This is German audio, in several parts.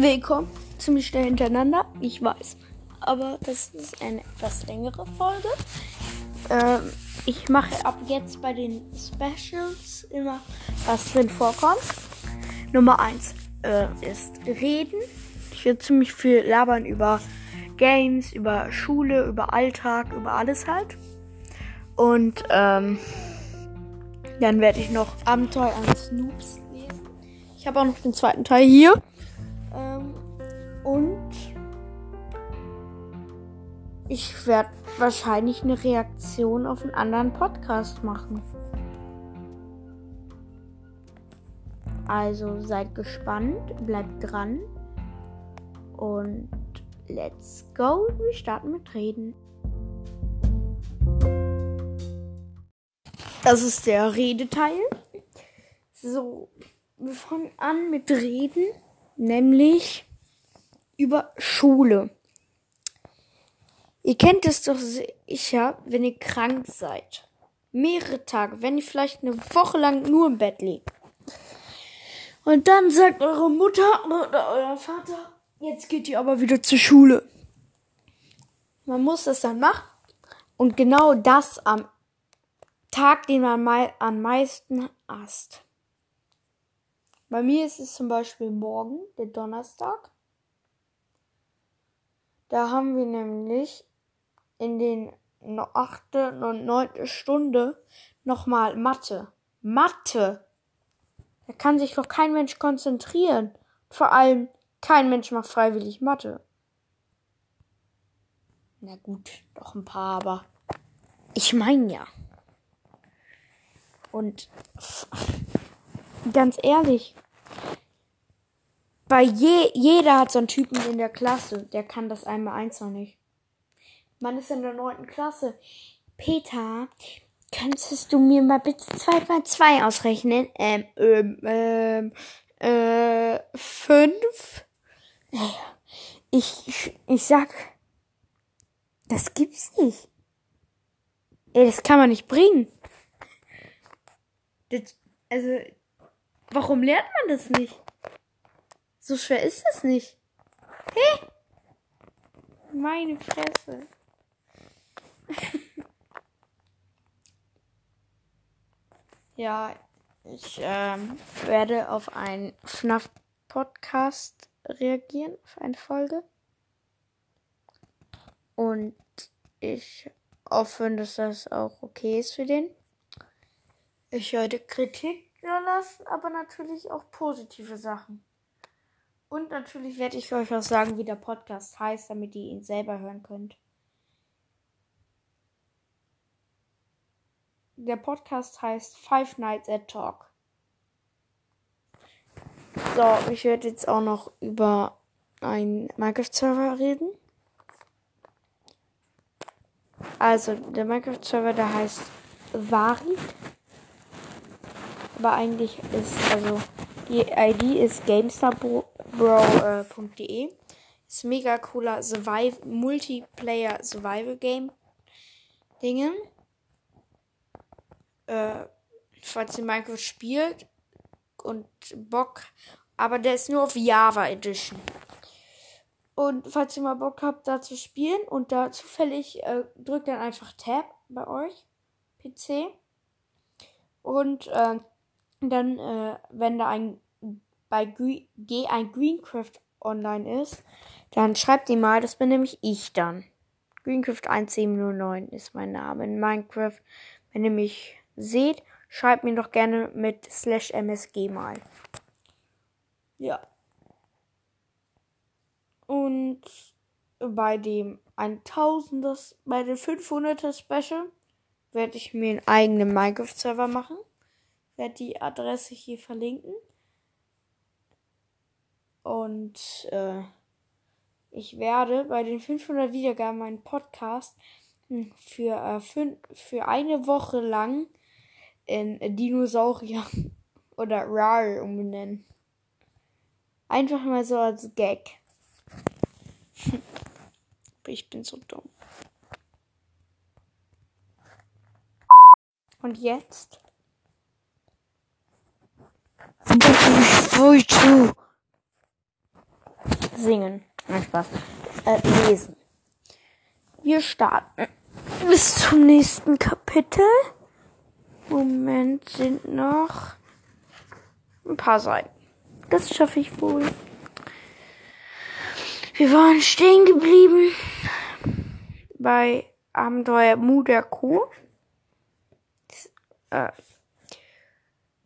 Willkommen ziemlich schnell hintereinander, ich weiß. Aber das ist eine etwas längere Folge. Ähm, ich mache ab jetzt bei den Specials immer, was drin vorkommt. Nummer 1 äh, ist Reden. Ich werde ziemlich viel labern über Games, über Schule, über Alltag, über alles halt. Und ähm, dann werde ich noch Abenteuer an Snoops lesen. Ich habe auch noch den zweiten Teil hier. Ähm, und ich werde wahrscheinlich eine Reaktion auf einen anderen Podcast machen. Also seid gespannt, bleibt dran und let's go. Wir starten mit Reden. Das ist der Redeteil. So, wir fangen an mit Reden, nämlich über Schule. Ihr kennt es doch sicher, wenn ihr krank seid. Mehrere Tage, wenn ihr vielleicht eine Woche lang nur im Bett liegt. Und dann sagt eure Mutter oder euer Vater, jetzt geht ihr aber wieder zur Schule. Man muss das dann machen. Und genau das am Tag, den man am meisten hasst. Bei mir ist es zum Beispiel morgen, der Donnerstag. Da haben wir nämlich in den achte und neunte Stunde nochmal Mathe. Mathe! Da kann sich doch kein Mensch konzentrieren. Vor allem kein Mensch macht freiwillig Mathe. Na gut, doch ein paar, aber ich meine ja. Und ganz ehrlich, bei je, jeder hat so einen Typen in der Klasse, der kann das einmal eins noch nicht. Man ist in der neunten Klasse. Peter, könntest du mir mal bitte zwei mal zwei ausrechnen? Ähm, ähm, ähm, äh, fünf? Ich, ich, ich sag, das gibt's nicht. Ey, das kann man nicht bringen. Das, also, warum lernt man das nicht? So schwer ist es nicht. Hä? Meine Fresse. ja, ich ähm, werde auf einen FNAF-Podcast reagieren, auf eine Folge. Und ich hoffe, dass das auch okay ist für den. Ich werde Kritik lassen, aber natürlich auch positive Sachen. Und natürlich werde ich euch auch sagen, wie der Podcast heißt, damit ihr ihn selber hören könnt. Der Podcast heißt Five Nights at Talk. So, ich werde jetzt auch noch über einen Minecraft-Server reden. Also, der Minecraft-Server, der heißt Vari. Aber eigentlich ist, also, die ID ist gamestarbro.de. Äh, ist mega cooler Survive Multiplayer Survival Game Dingen. Äh, falls ihr Minecraft spielt und Bock, aber der ist nur auf Java Edition. Und falls ihr mal Bock habt, da zu spielen und da zufällig äh, drückt dann einfach Tab bei euch, PC. Und äh, dann, äh, wenn da ein bei G, G ein Greencraft online ist, dann schreibt ihr mal, das bin nämlich ich dann. Greencraft 1709 ist mein Name in Minecraft. Wenn ihr mich seht, schreibt mir doch gerne mit slash msg mal. Ja. Und bei dem 1000er, bei dem 500er Special werde ich mir einen eigenen Minecraft-Server machen. Werde die Adresse hier verlinken. Und äh, ich werde bei den 500 Wiedergaben meinen Podcast hm, für, äh, fün für eine Woche lang in Dinosaurier oder Rar umbenennen. Einfach mal so als Gag. ich bin so dumm. Und jetzt? Voll zu. singen. Nein, Spaß. Äh, lesen. Wir starten bis zum nächsten Kapitel. Moment, sind noch ein paar Seiten. Das schaffe ich wohl. Wir waren stehen geblieben bei Abenteuer Mu der Kuh. Äh,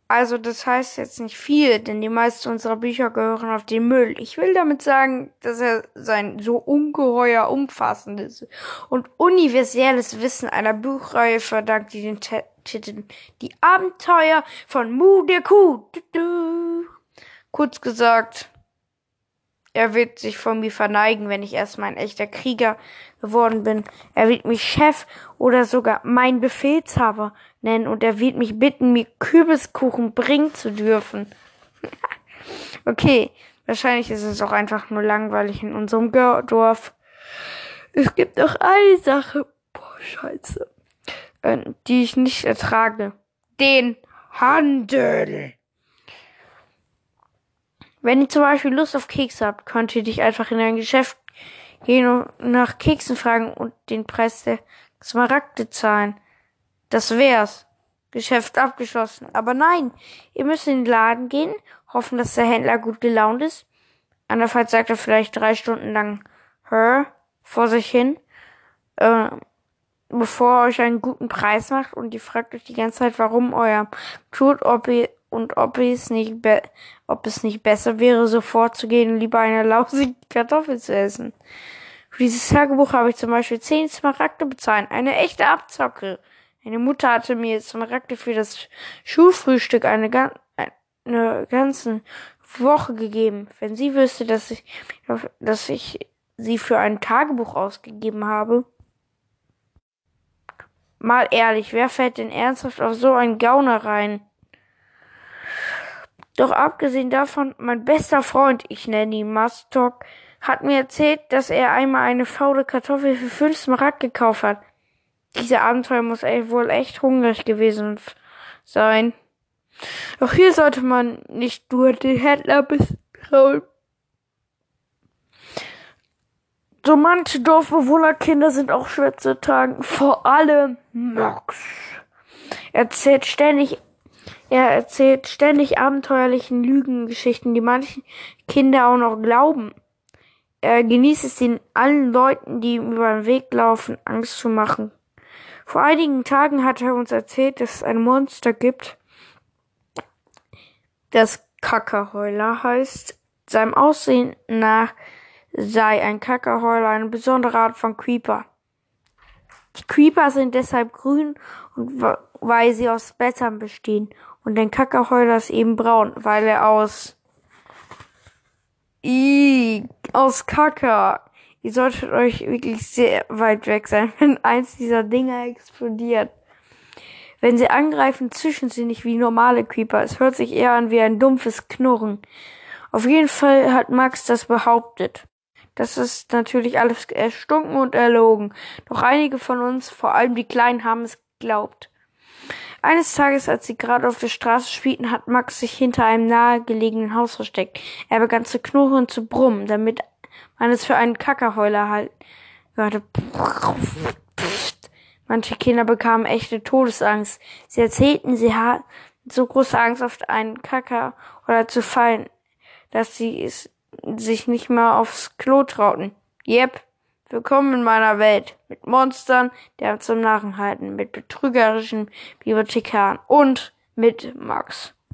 also das heißt jetzt nicht viel, denn die meisten unserer Bücher gehören auf den Müll. Ich will damit sagen, dass er sein so ungeheuer umfassendes und universelles Wissen einer Buchreihe verdankt, die den Titel Die Abenteuer von Mu der Kuh. Kurz gesagt, er wird sich von mir verneigen, wenn ich erstmal ein echter Krieger geworden bin. Er wird mich Chef oder sogar mein Befehlshaber nennen und er wird mich bitten, mir Kürbiskuchen bringen zu dürfen. okay, wahrscheinlich ist es auch einfach nur langweilig in unserem Dorf. Es gibt noch eine Sache, boah, scheiße, äh, die ich nicht ertrage. Den Handel. Wenn ihr zum Beispiel Lust auf Kekse habt, könnt ihr dich einfach in ein Geschäft gehen und nach Keksen fragen und den Preis der Smaragde zahlen. Das wär's. Geschäft abgeschlossen. Aber nein, ihr müsst in den Laden gehen, hoffen, dass der Händler gut gelaunt ist. Andernfalls sagt er vielleicht drei Stunden lang Hör vor sich hin, äh, bevor er euch einen guten Preis macht und ihr fragt euch die ganze Zeit, warum euer tut, ob ihr und ob es nicht ob es nicht besser wäre, sofort zu gehen und lieber eine lausige Kartoffel zu essen. Für dieses Tagebuch habe ich zum Beispiel zehn Smaragde bezahlt. Eine echte Abzocke. Meine Mutter hatte mir Smaragde für das Schulfrühstück eine, eine ganze Woche gegeben. Wenn sie wüsste, dass ich, dass ich sie für ein Tagebuch ausgegeben habe. Mal ehrlich, wer fällt denn ernsthaft auf so einen Gauner rein? Doch abgesehen davon, mein bester Freund, ich nenne ihn Mastok, hat mir erzählt, dass er einmal eine faule Kartoffel für fünf Smaragd gekauft hat. Dieser Abenteuer muss wohl echt hungrig gewesen sein. Doch hier sollte man nicht nur den Händler misstrauen. So manche Dorfbewohnerkinder sind auch schwer zu tragen. Vor allem Max. Er erzählt ständig er erzählt ständig abenteuerlichen Lügengeschichten, die manche Kinder auch noch glauben. Er genießt es den allen Leuten, die ihm über den Weg laufen, Angst zu machen. Vor einigen Tagen hat er uns erzählt, dass es ein Monster gibt, das Kackerheuler heißt. Seinem Aussehen nach sei ein Kackerheuler eine besondere Art von Creeper. Die Creeper sind deshalb grün und weil sie aus Blättern bestehen und ein Kackerheuler ist eben braun, weil er aus I aus Kacker. Ihr solltet euch wirklich sehr weit weg sein, wenn eins dieser Dinger explodiert. Wenn sie angreifen, zischen sie nicht wie normale Creeper. Es hört sich eher an wie ein dumpfes Knurren. Auf jeden Fall hat Max das behauptet. Das ist natürlich alles erstunken und erlogen. Doch einige von uns, vor allem die Kleinen, haben es geglaubt. Eines Tages, als sie gerade auf der Straße spielten, hat Max sich hinter einem nahegelegenen Haus versteckt. Er begann zu knurren und zu brummen, damit man es für einen Kackerheuler halt hörte. Manche Kinder bekamen echte Todesangst. Sie erzählten, sie hatten so große Angst, auf einen Kacker oder zu fallen, dass sie es sich nicht mehr aufs Klo trauten. Yep, Willkommen in meiner Welt. Mit Monstern, einem zum Narren halten, mit betrügerischen Bibliothekaren und mit Max.